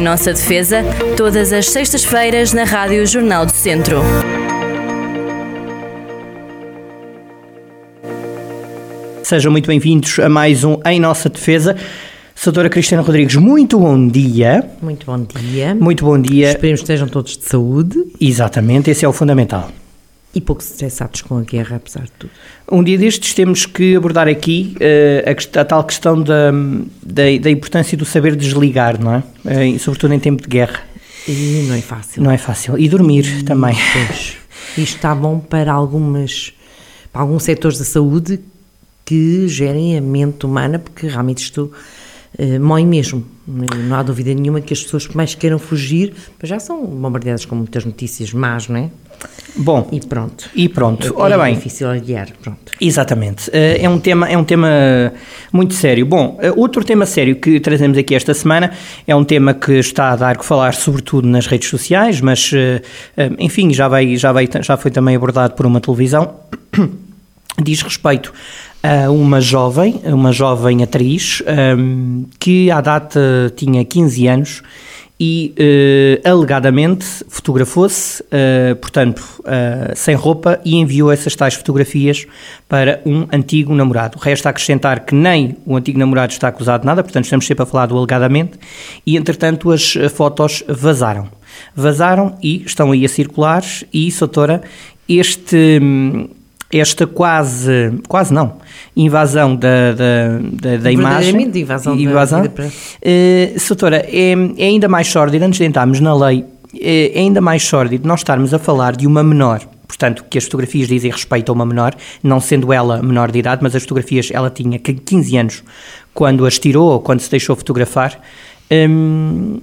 Em Nossa Defesa, todas as sextas-feiras na Rádio Jornal do Centro. Sejam muito bem-vindos a mais um Em Nossa Defesa. Doutora Cristina Rodrigues, muito bom dia. Muito bom dia. Muito bom dia. Esperemos que estejam todos de saúde. Exatamente, esse é o fundamental. E pouco estressados com a guerra, apesar de tudo. Um dia destes temos que abordar aqui uh, a, a, tal questão da, da, da, importância do saber desligar, não é? Uh, sobretudo em tempo de guerra. E não é fácil. Não é fácil. E dormir e, também. Pois. Isto está bom para algumas para alguns setores da saúde que gerem a mente humana, porque realmente isto mói mesmo. Não há dúvida nenhuma que as pessoas que mais queiram fugir já são bombardeadas com muitas notícias más, não é? Bom, e pronto. E pronto. É, Ora é bem. difícil aliar, pronto. Exatamente. É um tema é um tema muito sério. Bom, outro tema sério que trazemos aqui esta semana é um tema que está a dar que falar sobretudo nas redes sociais, mas enfim, já vai já vai já foi também abordado por uma televisão. Diz respeito a uma jovem, uma jovem atriz, um, que à data tinha 15 anos e uh, alegadamente fotografou-se, uh, portanto, uh, sem roupa e enviou essas tais fotografias para um antigo namorado. Resta acrescentar que nem o antigo namorado está acusado de nada, portanto, estamos sempre a falar do alegadamente, e entretanto as fotos vazaram. Vazaram e estão aí a circular, e, Soutora, este esta quase, quase não, invasão da, da, da, da imagem. invasão, invasão da vida uh, Soutora, é, é ainda mais sórdido, antes de entrarmos na lei, é, é ainda mais sórdido nós estarmos a falar de uma menor, portanto, que as fotografias dizem respeito a uma menor, não sendo ela menor de idade, mas as fotografias, ela tinha 15 anos quando as tirou ou quando se deixou fotografar. Um,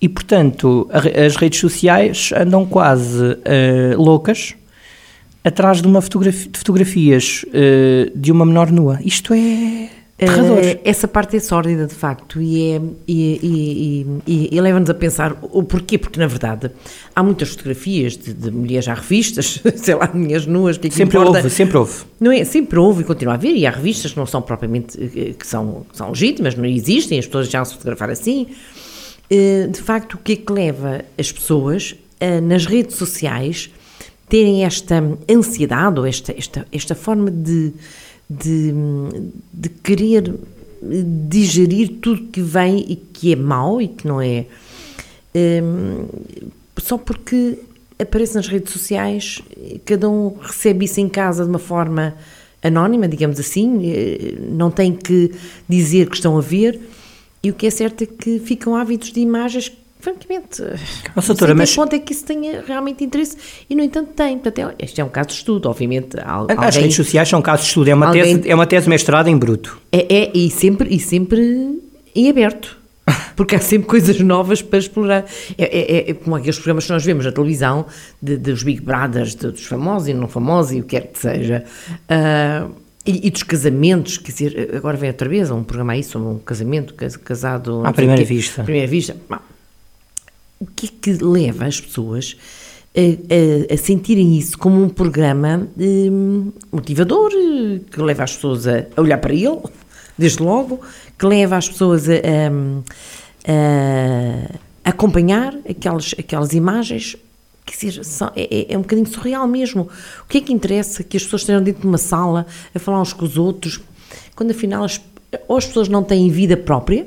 e, portanto, as redes sociais andam quase uh, loucas atrás de uma fotografia, de fotografias uh, de uma menor nua. Isto é terrador. Uh, essa parte é sórdida, de facto, e, é, e, e, e, e leva-nos a pensar o porquê, porque na verdade há muitas fotografias de, de mulheres à revistas, sei lá, mulheres nuas, que, é que sempre importa. houve, sempre houve. Não é? Sempre houve e continua a haver, e há revistas que não são propriamente, eh, que são, que são legítimas, não existem, as pessoas já se fotografar assim. Uh, de facto, o que é que leva as pessoas nas redes sociais terem esta ansiedade ou esta, esta, esta forma de, de, de querer digerir tudo que vem e que é mau e que não é. Um, só porque aparece nas redes sociais, cada um recebe isso em casa de uma forma anónima, digamos assim, eh, não tem que dizer que estão a ver, e o que é certo é que ficam ávidos de imagens francamente, não sei mas... ponto é que isso tenha realmente interesse e, no entanto, tem. Portanto, é, este é um caso de estudo, obviamente. Alguém, As redes sociais são casos de estudo, é uma, alguém... tese, é uma tese mestrada em bruto. É, é, e, sempre, e sempre em aberto. Porque há sempre coisas novas para explorar. É, é, é como aqueles programas que nós vemos na televisão, de, dos Big Brothers, de, dos famosos e não famosos e o que quer que seja. Uh, e, e, dos casamentos, quer dizer, agora vem outra vez um programa aí sobre um casamento, casado... À primeira vista. À primeira vista o que é que leva as pessoas a, a, a sentirem isso como um programa um, motivador, que leva as pessoas a, olhar para ele, desde logo, que leva as pessoas a, a acompanhar aquelas, aquelas imagens? Quer dizer, é, é, é, um bocadinho surreal mesmo. O que é que interessa que as pessoas estejam dentro de uma sala a falar uns com os outros, quando afinal as, ou as pessoas não têm vida própria,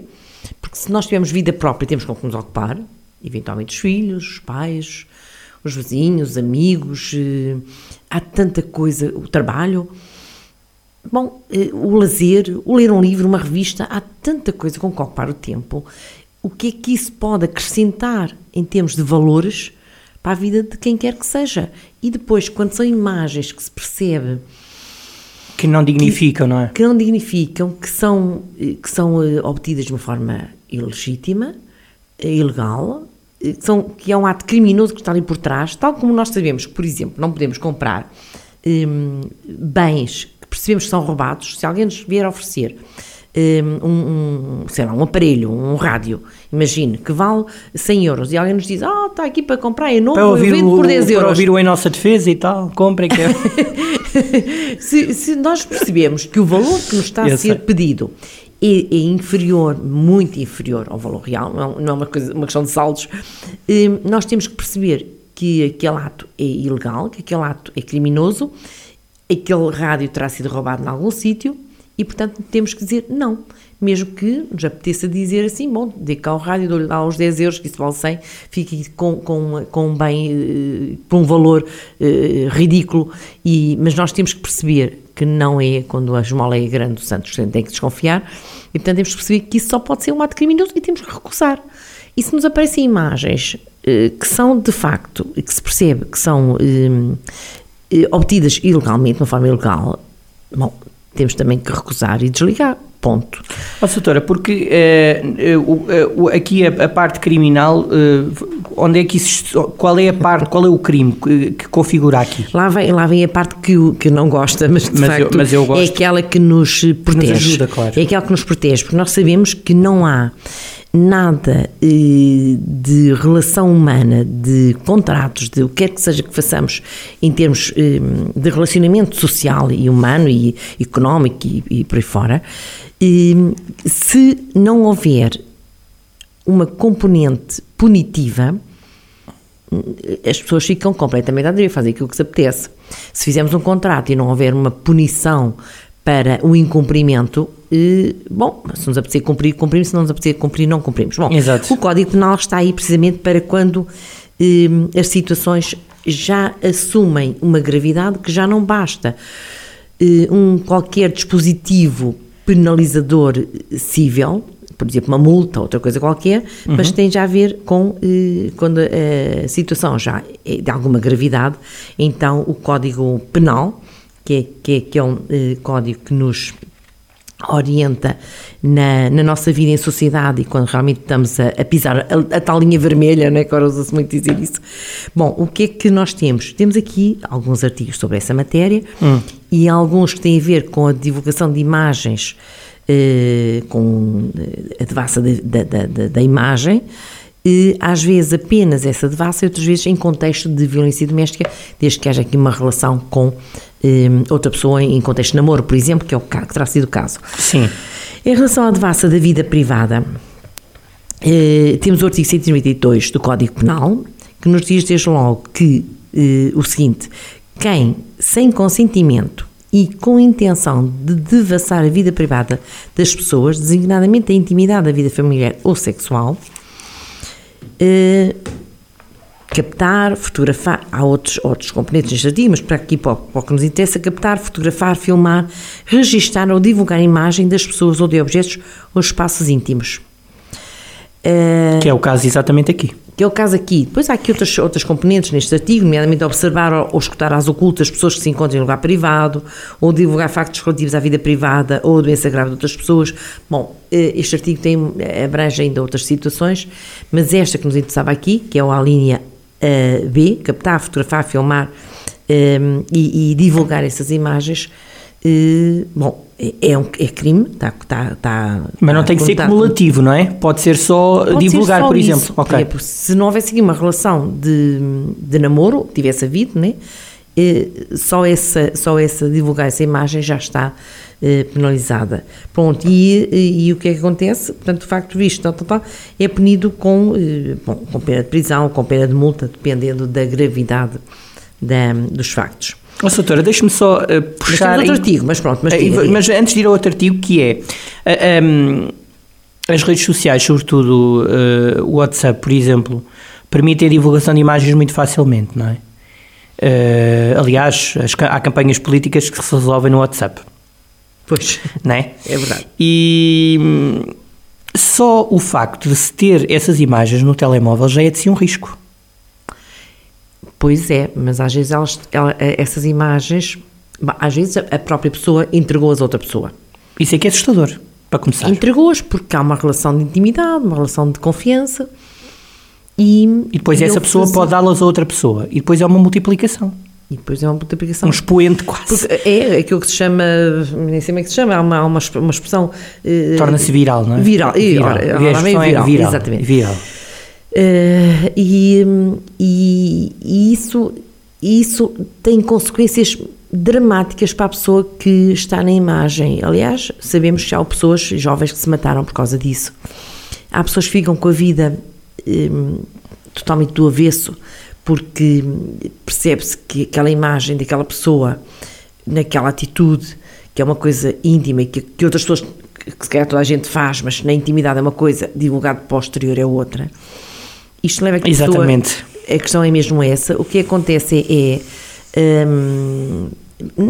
porque se nós tivermos vida própria temos com que nos ocupar, eventualmente os filhos, os pais, os vizinhos, os amigos, eh, há tanta coisa, o trabalho. Bom, eh, o lazer, o ler um livro, uma revista, há tanta coisa com que ocupar o tempo. O que é que isso pode acrescentar em termos de valores para a vida de quem quer que seja? E depois, quando são imagens que se percebe que não dignificam, que, não é? Que não dignificam, que são, eh, que são obtidas de uma forma ilegítima, ilegal, são, que é um ato criminoso que está ali por trás, tal como nós sabemos que, por exemplo, não podemos comprar um, bens que percebemos que são roubados, se alguém nos vier oferecer um, um, sei lá, um aparelho, um rádio, imagine, que vale 100 euros e alguém nos diz, ah, oh, está aqui para comprar, é novo, para ouvir eu por 10 euros. Para ouvir o Em Nossa Defesa e tal, comprem que se, se nós percebemos que o valor que nos está a ser pedido é, é, inferior, muito inferior ao valor real, não, não é uma, coisa, uma questão de saldos, eh, nós temos que perceber que aquele ato é ilegal, que aquele ato é criminoso, aquele rádio terá sido roubado em algum sítio e, portanto, temos que dizer não. Mesmo que nos apeteça dizer assim, bom, dê cá o rádio, dou-lhe lá os 10 euros, que isso vale 100, fique com, com, com um bem, uh, por um valor uh, ridículo, e, mas nós temos que perceber que não é quando a esmola é grande, o Santos tem que desconfiar, e portanto temos que perceber que isso só pode ser um ato criminoso e temos que recusar. E se nos aparecem imagens uh, que são de facto, que se percebe que são obtidas ilegalmente, de uma forma ilegal, bom, temos também que recusar e desligar. Ponto. Oh, doutora, porque eh, eh, aqui a, a, parte criminal, eh, onde é que isso, qual é a parte, qual é o crime que, que configura aqui? Lá vem, lá vem a parte que, que não gosta, mas de mas facto eu, mas eu é aquela que nos protege. Nos ajuda, claro. É aquela que nos protege, porque nós sabemos que não há nada eh, de relação humana, de contratos, de o que quer que seja que façamos em termos eh, de relacionamento social e humano e económico e, por aí fora, eh, se não houver uma componente punitiva, as pessoas ficam completamente a direita, fazem aquilo que se apetece. Se fizermos um contrato e não houver uma punição para o incumprimento, eh, bom, se nos apetecer cumprir, cumprimos, se não nos apetecer cumprir, não cumprimos. Bom, Exato. o Código Penal está aí precisamente para quando eh, as situações já assumem uma gravidade que já não basta eh, um qualquer dispositivo penalizador civil, por exemplo, uma multa, outra coisa qualquer, uhum. mas tem já a ver com eh, quando a situação já é de alguma gravidade, então o Código Penal que é, que é, que é um eh, código que nos orienta na, na, nossa vida em sociedade e quando realmente estamos a, a pisar a, a, tal linha vermelha, né, que agora usa-se muito dizer isso. Bom, o que é que nós temos? Temos aqui alguns artigos sobre essa matéria hum. e alguns que têm a ver com a divulgação de imagens, eh, com eh, a devassa da, da, da, da imagem, às vezes apenas essa devassa e outras vezes em contexto de violência doméstica, desde que haja aqui uma relação com um, outra pessoa em contexto de namoro, por exemplo, que é o que terá sido o caso. Sim. Em relação à devassa da vida privada, eh, temos o artigo 192 do Código Penal, que nos diz desde logo que eh, o seguinte: quem, sem consentimento e com intenção de devassar a vida privada das pessoas, designadamente a intimidade da vida familiar ou sexual, eh, captar, fotografar, há outros, outros componentes neste artigo, mas para aqui para, para o que nos interessa, captar, fotografar, filmar, registar ou divulgar a imagem das pessoas ou de objetos ou espaços íntimos. Uh, que é o caso exatamente aqui. Que é o caso aqui. Depois há aqui outras, outras componentes neste artigo, nomeadamente observar ou, ou escutar às ocultas pessoas que se encontram em lugar privado, ou divulgar factos relativos à vida privada ou à doença grave de outras pessoas. Bom, eh, este artigo tem, abrange ainda outras situações, mas esta que nos interessava aqui, que é a linha uh, B, captar, fotografar, filmar um, e, e, divulgar essas imagens, uh, bom, é, é, um, é crime, está. Tá, tá, Mas não tá, tem que ser cumulativo, não é? Pode ser só Pode divulgar, ser só por isso. exemplo. Okay. Se não houvesse aqui uma relação de, de namoro, tivesse havido, né? Só essa, só essa divulgar essa imagem já está eh, penalizada. Pronto, e, e, e, o que é que acontece? Portanto, o facto visto tal, tal, tal, é punido com, eh, bom, com pena de prisão, com pena de multa, dependendo da gravidade da, dos factos. Oh, doutora, deixe-me só uh, puxar... Mas outro artigo, mas pronto, mas, mas antes de ir ao outro artigo, que é... Uh, um, as redes sociais, sobretudo uh, o WhatsApp, por exemplo, permitem a divulgação de imagens muito facilmente, não é? Uh, aliás, as, há campanhas políticas que se resolvem no WhatsApp. Pois, não é? É verdade. E hum, só o facto de se ter essas imagens no telemóvel já é de si um risco. Pois é, mas às vezes elas, essas imagens, às vezes a própria pessoa entregou-as a outra pessoa. Isso é que é assustador, para começar. Entregou-as porque há uma relação de intimidade, uma relação de confiança. E, e depois essa pessoa fazia... pode dá-las a outra pessoa. E depois é uma multiplicação. E depois é uma multiplicação. Um expoente quase. Porque é aquilo que se chama, nem sei como é que se chama, há uma, uma, uma expressão. Uh, Torna-se viral, não é? Viral, viral. viral. viral. viral. É viral. Exatamente. Viral. Uh, e, e, e, isso, isso tem consequências dramáticas para a pessoa que está na imagem. Aliás, sabemos que há pessoas jovens que se mataram por causa disso. Há pessoas que ficam com a vida totalmente do avesso, porque percebe-se que aquela imagem daquela pessoa, naquela atitude, que é uma coisa íntima e que, que outras pessoas, que se calhar toda a gente faz, mas na intimidade é uma coisa, divulgado posterior é outra. Isto leva a que a Exatamente. Pessoa, a questão é mesmo essa. O que acontece é. Hum,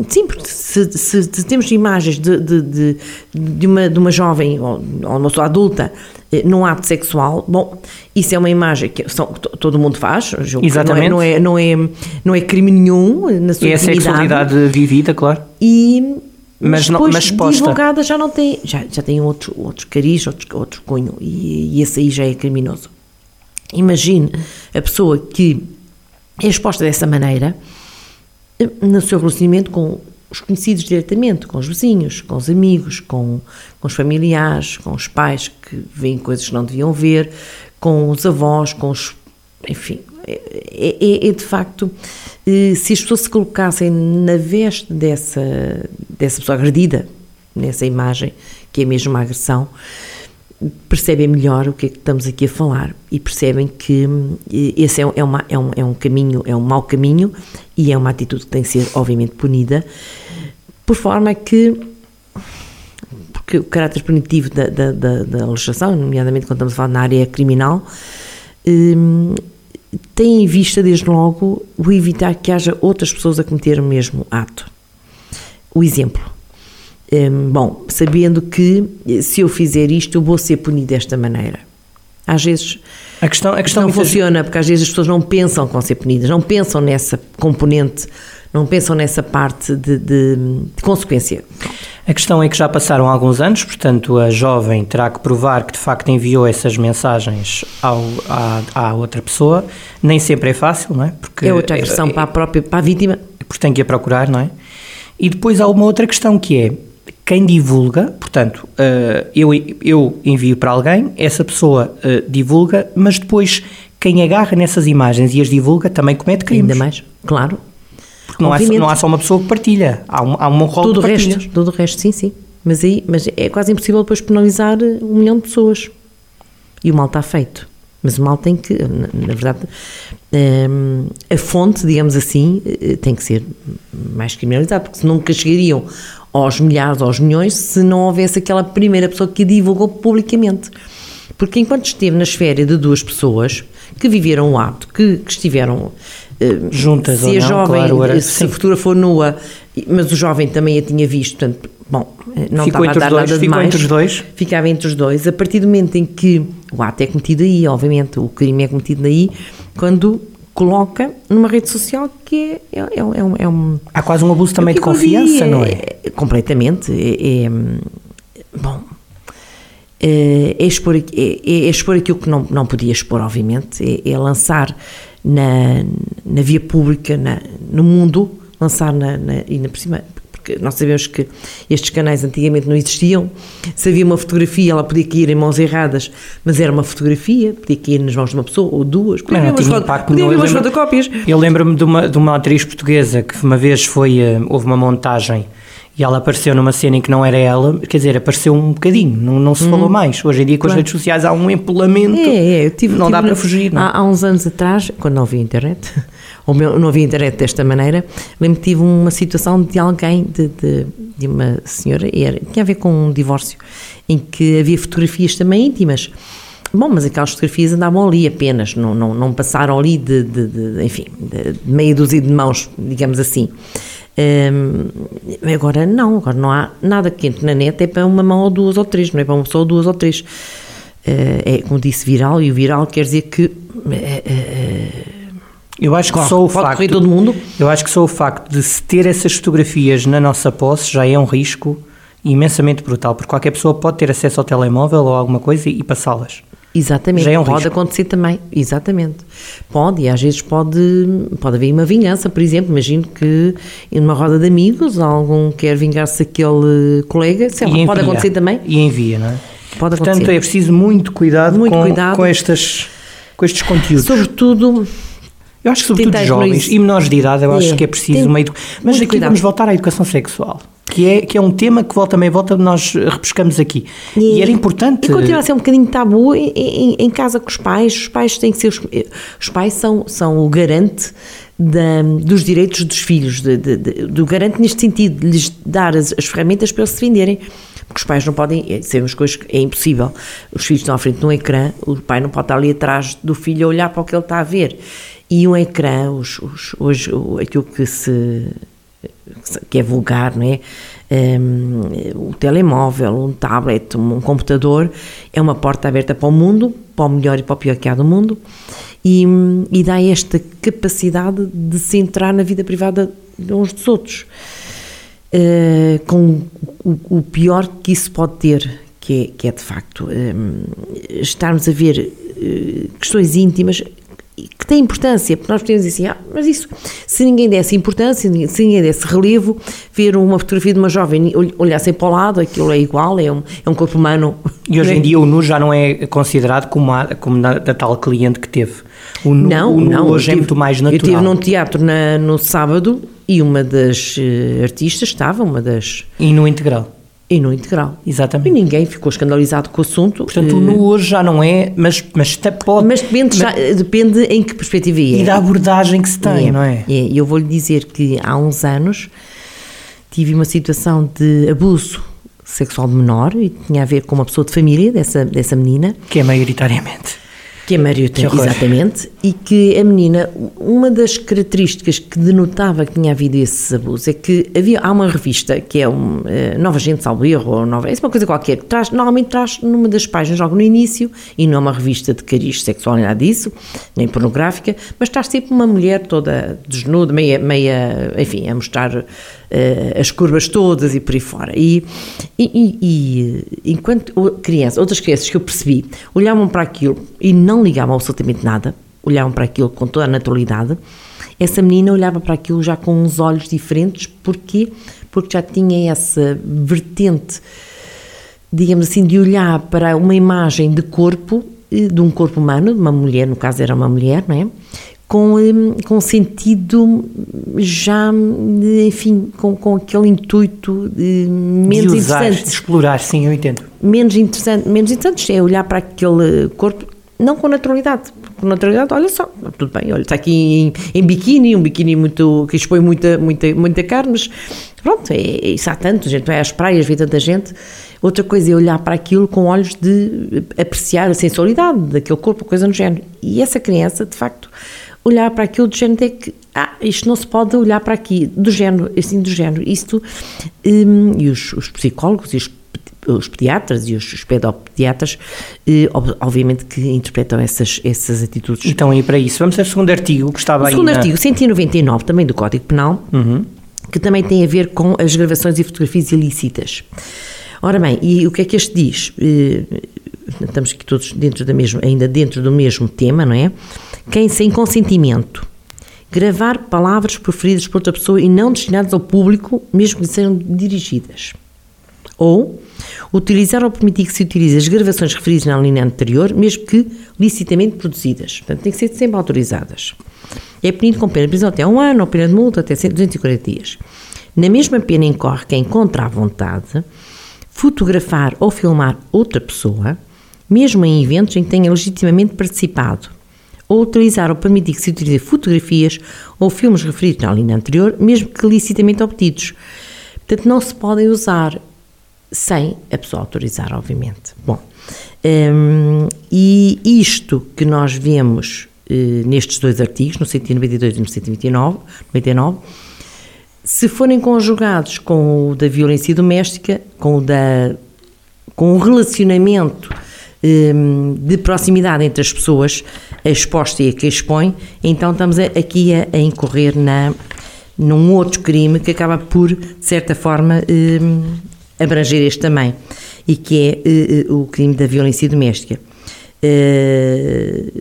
Sim, porque se, se, se, temos imagens de, de, de, de, uma, de uma jovem ou, ou uma pessoa adulta eh, num ato sexual, bom, isso é uma imagem que são, todo mundo faz, Exatamente. Não, é, não, é, não, é, não é crime nenhum na sua É a sexualidade vivida, claro. E, mas, depois mas divulgada já não tem, já, já tem outro, outro cariz, outro, outro cunho, e, e esse aí já é criminoso. Imagine a pessoa que é exposta dessa maneira no seu relacionamento com os conhecidos diretamente, com os vizinhos, com os amigos, com, com os familiares, com os pais que veem coisas que não deviam ver, com os avós, com os. Enfim, é, é, é de facto. Se as pessoas se colocassem na veste dessa, dessa pessoa agredida, nessa imagem, que é mesmo uma agressão, percebem melhor o que é que estamos aqui a falar e percebem que esse é, é, uma, é, um, é um caminho, é um mau caminho e é uma atitude que tem que ser, obviamente, punida, por forma que porque o caráter punitivo da, da, da, da legislação, nomeadamente quando estamos a falar na área criminal, hum, tem em vista, desde logo, o evitar que haja outras pessoas a cometer o mesmo ato. O exemplo Hum, bom, sabendo que se eu fizer isto, eu vou ser punido desta maneira. Às vezes a questão, a questão não funciona, porque às vezes as pessoas não pensam que vão ser punidas, não pensam nessa componente, não pensam nessa parte de, de, de consequência. A questão é que já passaram alguns anos, portanto a jovem terá que provar que de facto enviou essas mensagens ao, à, à outra pessoa. Nem sempre é fácil, não é? Porque é outra agressão é, para a própria para a vítima. Porque tem que a procurar, não é? E depois há uma outra questão que é quem divulga, portanto, uh, eu, eu envio para alguém, essa pessoa uh, divulga, mas depois quem agarra nessas imagens e as divulga também comete crimes. Ainda mais, claro. Porque não há, não há só uma pessoa que partilha, há, um, há rol tudo de partilhas. Resto, tudo o resto, sim, sim. Mas, aí, mas é quase impossível depois penalizar um milhão de pessoas. E o mal está feito. Mas o mal tem que, na, na verdade, um, a fonte, digamos assim, eh, tem que ser mais criminalizada, porque se nunca chegariam aos milhares, aos milhões, se não houvesse aquela primeira pessoa que a divulgou publicamente. Porque enquanto esteve na esfera de duas pessoas que viveram o ato, que, que estiveram uh, juntas, se a não, jovem, claro, era, se a futura for nua, mas o jovem também a tinha visto, portanto, bom, eh, não ficou estava a dar dois, nada ficou demais. entre os dois? Ficava entre os dois. A partir do momento em que o ato é cometido aí, obviamente, o crime é cometido aí, quando coloca numa rede social que é, é, é, é, um, é um... Há quase um abuso também de confiança, não é? é completamente. É, é bom, é, expor, é, expor aquilo que não, não podia expor, obviamente, é, lançar na, na via pública, na, no mundo, lançar na, na, e na por cima nós sabemos que estes canais antigamente não existiam. Se havia uma fotografia, ela podia cair em mãos erradas, mas era uma fotografia, podia cair nas mãos de uma pessoa ou duas, podia haver umas, foto, podia haver umas fotocópias. Eu lembro-me de uma, de uma atriz portuguesa que uma vez foi, eh, houve uma montagem e ela apareceu numa cena em que não era ela, quer dizer, apareceu um bocadinho, não, não se hum. falou mais. Hoje em dia, com claro. as redes sociais, há um empolamento. É, é, eu tive, não tive, dá para fugir. Não? Há, há, uns anos atrás, quando não havia internet, ou não havia internet desta maneira, lembro que tive uma situação de alguém, de, de, de uma senhora, era, tinha a ver com um divórcio, em que havia fotografias também íntimas. Bom, mas aquelas fotografias andavam ali apenas, não, não, não passaram ali de, de, de enfim, de meia dúzia de mãos, digamos assim. Um, agora não, agora não há nada quente na net, é para uma mão ou duas ou três, não é para uma pessoa ou duas ou três. Uh, é como disse viral, e o viral quer dizer que. Uh, eu acho que só o facto. todo mundo. Eu acho que só o facto de se ter essas fotografias na nossa posse já é um risco imensamente brutal, porque qualquer pessoa pode ter acesso ao telemóvel ou alguma coisa e, e passá-las. Exatamente, Já é um pode risco. acontecer também, exatamente. Pode, e às vezes pode, pode haver uma vingança, por exemplo, imagino que numa roda de amigos algum quer vingar-se daquele colega, sei lá, pode acontecer também. E envia, não é? Pode Portanto, acontecer. é preciso muito cuidado, Muito com, cuidado. com, estas, com estes conteúdos. Sobretudo Eu acho que sobretudo Tentar jovens e menores de idade, eu acho É, que é preciso tem uma educação. Mas aqui cuidado. vamos voltar à educação sexual, que é, que é um tema que volta meia volta nós repescamos aqui. E, era importante. E continua a ser um bocadinho tabu em, em- em casa com os pais. Os pais têm que ser. Os, os pais são, são o garante da- dos direitos dos filhos, de- de- de- do garante neste sentido, de lhes dar as, as ferramentas para eles se defenderem. Porque os pais não podem, é, sabemos coisas que é impossível. Os filhos estão à frente de um ecrã, o pai não pode estar ali atrás do filho a olhar para o que ele está a ver. E um ecrã, os, os- hoje, aquilo que se que é vulgar, não é? Um, o telemóvel, um tablet, um computador é uma porta aberta para o mundo, para o melhor e para o pior que há do mundo, e, e dá esta capacidade de se entrar na vida privada de uns dos outros. Uh, com o, o pior que isso pode ter, que é, que é de facto um, estarmos a ver uh, questões íntimas que têm importância, porque nós podemos dizer assim, ah, mas isso, se ninguém desse importância, se ninguém desse relevo, ver uma fotografia de uma jovem ol- olhassem para o lado, aquilo é igual, é um, é um corpo humano. E hoje é? em dia o nu já não é considerado como a, como da tal cliente que teve. O nu, Não, o nu não. hoje eu é tive- muito mais Eu natural. estive num teatro na- no sábado e uma das eh, artistas estava, uma das. E no integral. E no integral. E Exatamente. ninguém ficou escandalizado com o assunto. Portanto, eh, o nu hoje já não é, mas, mas até pode. Mas depende, já- depende em que perspectiva é. E da abordagem que se tem, não é? E eu vou-lhe dizer que há uns anos tive uma situação de abuso sexual de menor e tinha a ver com uma pessoa de família dessa, dessa menina, Que é maioritariamente. Que é horror. exatamente, e que a menina, uma das características que denotava que tinha havido esse abuso é que havia, há uma revista que é um, eh, Nova Gente Erro, ou Nova, é uma coisa qualquer, que traz, normalmente traz numa das páginas logo no início, e não é uma revista de cariz sexual nem nada disso, nem pornográfica, mas traz sempre uma mulher toda desnuda, meia, meia enfim, a mostrar eh, as curvas todas e por aí fora. E, e, e- enquanto criança, outras crianças que eu percebi olhavam para aquilo e não ligavam absolutamente nada, olhavam para aquilo com toda a naturalidade, essa menina olhava para aquilo já com uns olhos diferentes, porquê? Porque já tinha essa vertente digamos assim, de olhar para uma imagem de corpo, eh, de um corpo humano, de uma mulher, no caso era uma mulher, não é? Com, eh, com sentido já, de, enfim, com, com aquele intuito menos de usar, de interessante. explorar, sim, eu entendo. Menos interessante, menos interessante é olhar para aquele corpo, não com naturalidade. Com naturalidade, olha só, tudo bem, olha, está aqui em, em biquíni, um biquíni muito, que expõe muita, muita, muita carne, mas pronto, é, é isso há tanto, gente vai às praias, vê tanta gente. Outra coisa é olhar para aquilo com olhos de apreciar a sensualidade daquele corpo, coisa no género. E essa criança, de facto, olhar para aquilo do género é que, ah, isto não se pode olhar para aqui, do género, assim, do género. Isto, hum, e os, os psicólogos e os, os pediatras e os, os pedopediatras, eh, ob- obviamente que interpretam essas, essas atitudes. Então, aí para isso, vamos ao segundo artigo que estava O aí. segundo na- artigo, 199, também do Código Penal, que também tem a ver com as gravações e fotografias ilícitas. Ora bem, e o que é que este diz? Eh, Estamos aqui todos dentro da mesma, ainda dentro do mesmo tema, não é? Quem sem consentimento gravar palavras proferidas por outra pessoa e não destinadas ao público, mesmo que sejam dirigidas. Ou utilizar ou permitir que se utilize as gravações referidas na linha anterior, mesmo que licitamente produzidas. Portanto, tem que ser sempre autorizadas. É punido com pena de prisão até um ano ou pena de multa até 240 dias. Na mesma pena incorre quem, contra a vontade, fotografar ou filmar outra pessoa, mesmo em eventos em que tenha legitimamente participado, ou utilizar ou permitir que se utilize fotografias ou filmes referidos na linha anterior, mesmo que licitamente obtidos. Portanto, não se podem usar sem a pessoa autorizar, obviamente. Bom, hum, e isto que nós vemos eh, nestes dois artigos, no 192 e no 129, 99, se forem conjugados com o da violência doméstica, com o da com o relacionamento hum, de proximidade entre as pessoas, exposta e a que expõe, então estamos aqui a, a incorrer na, num outro crime que acaba por, de certa forma, hum, abranger este também, e que é eh, eh, o crime da violência doméstica. Eh,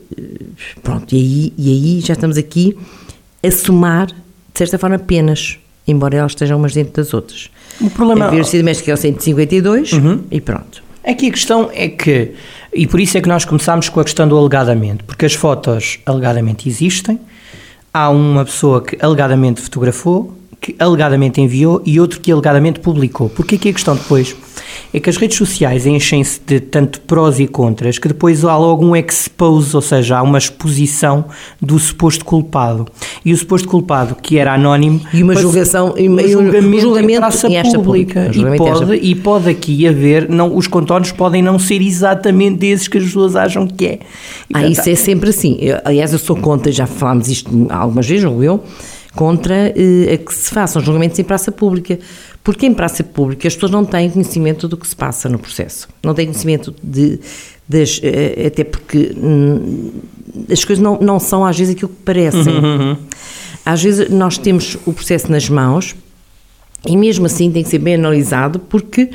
pronto, e aí, e aí já estamos aqui a somar, de certa forma, penas, embora elas estejam umas dentro das outras. O problema- A violência doméstica é o 152 e pronto. Aqui a questão é que, e por isso é que nós começámos com a questão do alegadamente, porque as fotos alegadamente existem, há uma pessoa que alegadamente fotografou, que alegadamente enviou e outro que alegadamente publicou. Porque aqui a questão depois é que as redes sociais enchem-se de tanto prós e contras que depois há logo um expose, ou seja, há uma exposição do suposto culpado. E o suposto culpado, que era anónimo... E uma julgação... E um julgamento, julgamento em praça em pública. pública. E, pode, e pode aqui haver... Não, os contornos podem não ser exatamente esses que as pessoas acham que é. E, ah, portanto, isso é sempre assim. Eu, aliás, eu sou contra, já falámos isto algumas vezes, ou eu, contra eh, a que se façam julgamentos em praça pública, porque em praça pública as pessoas não têm conhecimento do que se passa no processo, não têm conhecimento de, das, eh, até porque hum, as coisas não, não são às vezes aquilo que parecem. Uhum, uhum. Às vezes nós temos o processo nas mãos e mesmo assim tem que ser bem analisado porque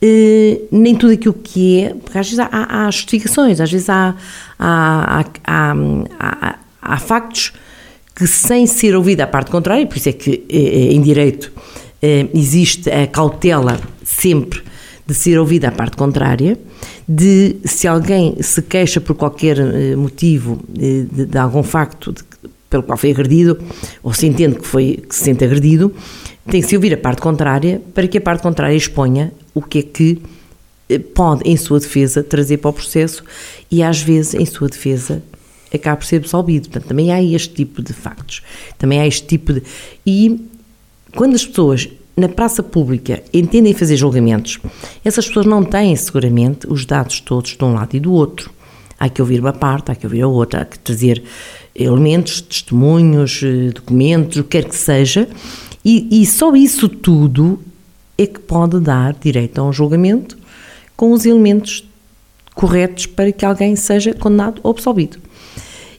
eh, nem tudo aquilo que é, porque às vezes há, há justificações, às vezes há, há, há, há, há factos que sem ser ouvida a parte contrária, por isso é que eh, em direito eh, existe a cautela sempre de ser ouvida a parte contrária, de se alguém se queixa por qualquer eh, motivo de, de algum facto de, pelo qual foi agredido, ou se entende que, foi, que se sente agredido, tem que se ouvir a parte contrária para que a parte contrária exponha o que é que pode, em sua defesa, trazer para o processo e às vezes, em sua defesa, acaba por ser absolvido. Portanto, também há este tipo de factos. Também há este tipo de. E quando as pessoas na praça pública entendem fazer julgamentos, essas pessoas não têm seguramente os dados todos de um lado e do outro. Há que ouvir uma parte, há que ouvir a outra, há que trazer elementos, testemunhos, eh, documentos, o que quer que seja, e, e só isso tudo é que pode dar direito a um julgamento com os elementos corretos para que alguém seja condenado ou absolvido.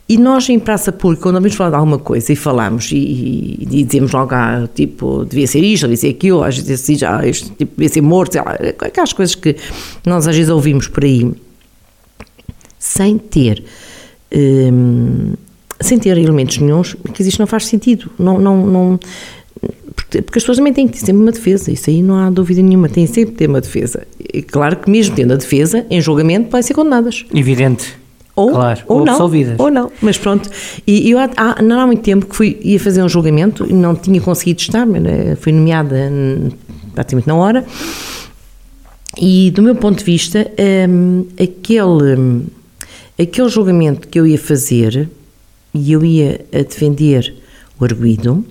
E nós, em praça pública, quando ouvimos falar de alguma coisa e falamos e, e dizemos logo, ah, tipo, devia ser isto, devia ser aquilo, às vezes assim, já, este tipo devia ser morto, sei lá, aquelas coisas que nós às vezes ouvimos por aí, sem ter. Hum, sem ter elementos nenhums, que isto não faz sentido. Não, não, não, porque, porque, as pessoas também têm que ter sempre uma defesa, isso aí não há dúvida nenhuma, têm sempre que ter uma defesa. E claro que mesmo tendo a defesa, em julgamento, podem ser condenadas. Evidente. Ou, claro, ou, ou não, absolvidas. ou não, mas pronto. E eu há, não há muito tempo que fui, ia fazer um julgamento e não tinha conseguido estar, mas fui nomeada praticamente na hora. E do meu ponto de vista, um, aquele, aquele julgamento que eu ia fazer e eu ia a defender o arguído,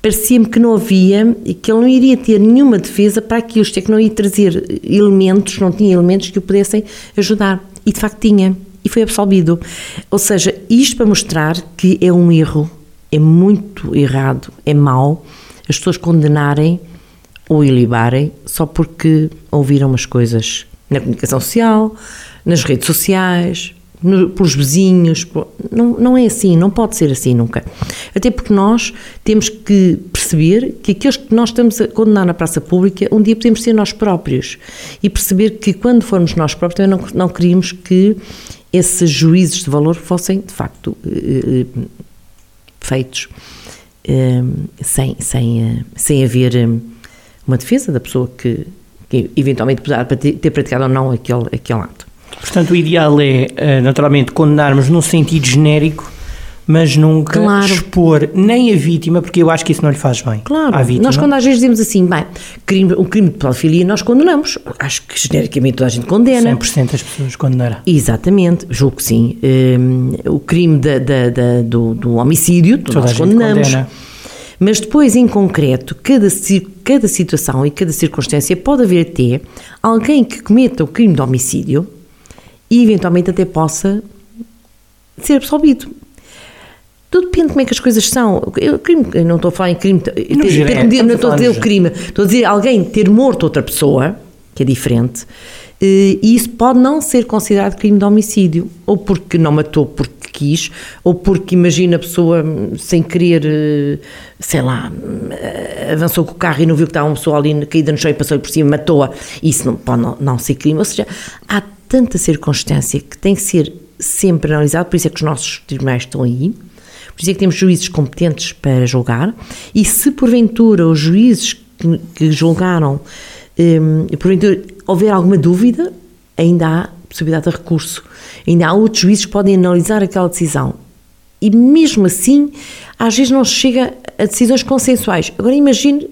parecia-me que não havia, que ele não iria ter nenhuma defesa para aquilo, isto é que não ia trazer elementos, não tinha elementos que o pudessem ajudar. E de facto tinha e foi absolvido. Ou seja, isto para mostrar que é um erro, é muito errado, é mau as pessoas condenarem ou ilibarem só porque ouviram umas coisas na comunicação social, nas redes sociais, no, pelos vizinhos. Por, não, não é assim, não pode ser assim nunca. Até porque nós temos que perceber que aqueles que nós estamos a condenar na praça pública, um dia podemos ser nós próprios. E perceber que quando formos nós próprios, também não, não queríamos que esses juízos de valor fossem, de facto, eh, eh, feitos eh, sem, sem, sem haver uma defesa da pessoa que, que eventualmente poderá ter praticado ou não aquele, aquele ato. Portanto, o ideal é, naturalmente, condenarmos num sentido genérico mas nunca claro. expor nem a vítima, porque eu acho que isso não lhe faz bem. Claro, à vítima. nós quando às vezes dizemos assim, bem, crime, o crime de pedofilia nós condenamos, acho que genericamente toda a gente condena. 100% das pessoas condenará. Exatamente, julgo que sim. Um, o crime da, da, da, do, do, homicídio, toda nós condenamos. Condena. Mas depois, em concreto, cada, cada situação e cada circunstância pode haver até alguém que cometa o crime de homicídio e eventualmente até possa ser absolvido. Tudo depende de como é que as coisas são. Eu, crime, eu não estou a falar em crime, ter, ter, não estou a dizer o crime, estou a dizer alguém ter morto outra pessoa, que é diferente, eh, e isso pode não ser considerado crime de homicídio, ou porque não matou porque quis, ou porque imagina a pessoa sem querer, eh, sei lá, eh, avançou com o carro e não viu que estava uma pessoa ali caída no chão e passou por cima, matou-a, isso não pode não, não ser crime. Ou seja, há tanta circunstância que tem que ser sempre analisado, por isso é que os nossos tribunais estão aí, por isso é que temos juízes competentes para julgar, e se porventura os juízes que, que julgaram, um, porventura houver alguma dúvida, ainda há possibilidade de recurso. Ainda há outros juízes que podem analisar aquela decisão E mesmo assim, às vezes não se chega a decisões consensuais. Agora imagine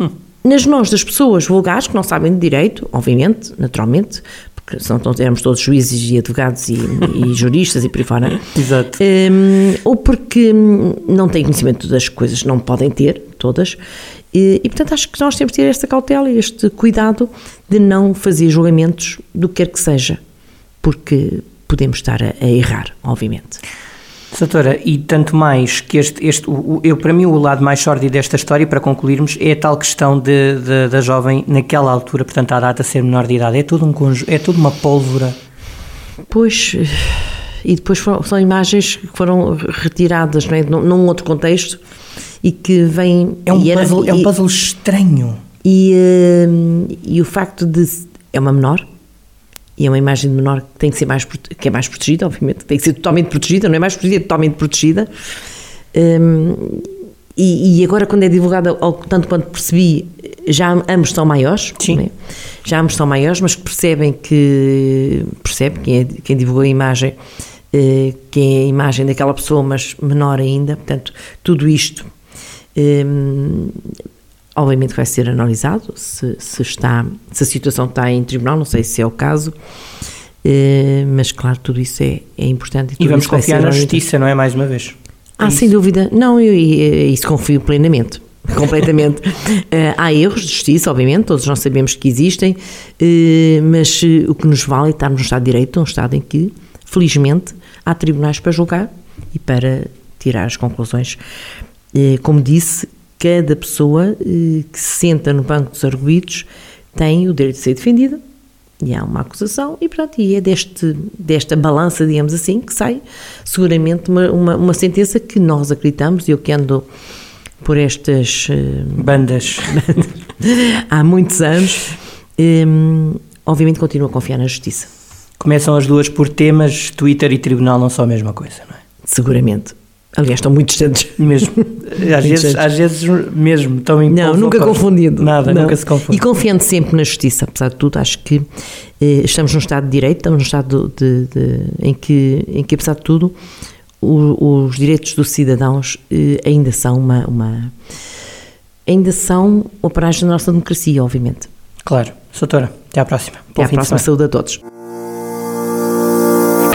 hum. nas mãos das pessoas vulgares que não sabem de direito, obviamente, naturalmente, porque senão éramos todos juízes e advogados e, e juristas e por aí fora. Exato. Um, ou porque não têm conhecimento das coisas, não podem ter, todas. E, e, portanto acho que nós temos de ter esta cautela e este cuidado de não fazer julgamentos do que quer que seja, porque podemos estar a, a errar, obviamente. Doutora, e tanto mais que este, este o, eu, para mim, o lado mais sórdido desta história, para concluirmos, é a tal questão de, de, da jovem, naquela altura, portanto, à data ser menor de idade. É tudo, um é tudo uma pólvora. Pois, e depois foram, são imagens que foram retiradas não é, num, num outro contexto e que vêm. É um, puzzle, era, é um puzzle estranho. E, uh, e o facto de. É uma menor, e é uma imagem de menor que tem que ser mais, que é mais protegida, obviamente, tem que ser totalmente protegida, não é mais protegida, é totalmente protegida. Um, e, e, agora, quando é divulgada, tanto quanto percebi, já ambos são maiores, Sim. É? já ambos são maiores, mas percebem que, percebe, quem, é, quem divulgou a imagem, eh, que é a imagem daquela pessoa, mas menor ainda, portanto, tudo isto um, Obviamente vai ser analisado se, se, está, se a situação está em tribunal, não sei se é o caso, eh, mas claro, tudo isso é, é importante. E, e vamos confiar na justiça, não é? Mais uma vez. Ah, é sem dúvida. Não, eu, eu, isso confio plenamente. Completamente. uh, há erros de justiça, obviamente, todos nós sabemos que existem, mas o que nos vale é estarmos no Estado de Direito, um Estado em que, felizmente, há tribunais para julgar e para tirar as conclusões. como disse, cada pessoa eh, que se senta no banco dos arguídos tem o direito de ser defendida e há uma acusação e pronto, e é deste, desta balança, digamos assim, que sai seguramente uma, uma, uma sentença que nós acreditamos, e eu que ando por estas uh, bandas há muitos anos, um, obviamente continuo a confiar na justiça. Começam as duas por temas, Twitter e Tribunal não são a mesma coisa, não é? Seguramente. Aliás, estão muito distantes. Mesmo. Às, vezes, às vezes mesmo estão em Não, nunca confundido. Nada, não. nunca se confunde. E confiando sempre na justiça, apesar de tudo, acho que eh, estamos num Estado de Direito, estamos num Estado de, de, em, que, em que, apesar de tudo, o, os direitos dos cidadãos eh, ainda são uma, uma. ainda são o paragem da nossa democracia, obviamente. Claro. Soutora, até à próxima. Até à próxima. Saúde a todos.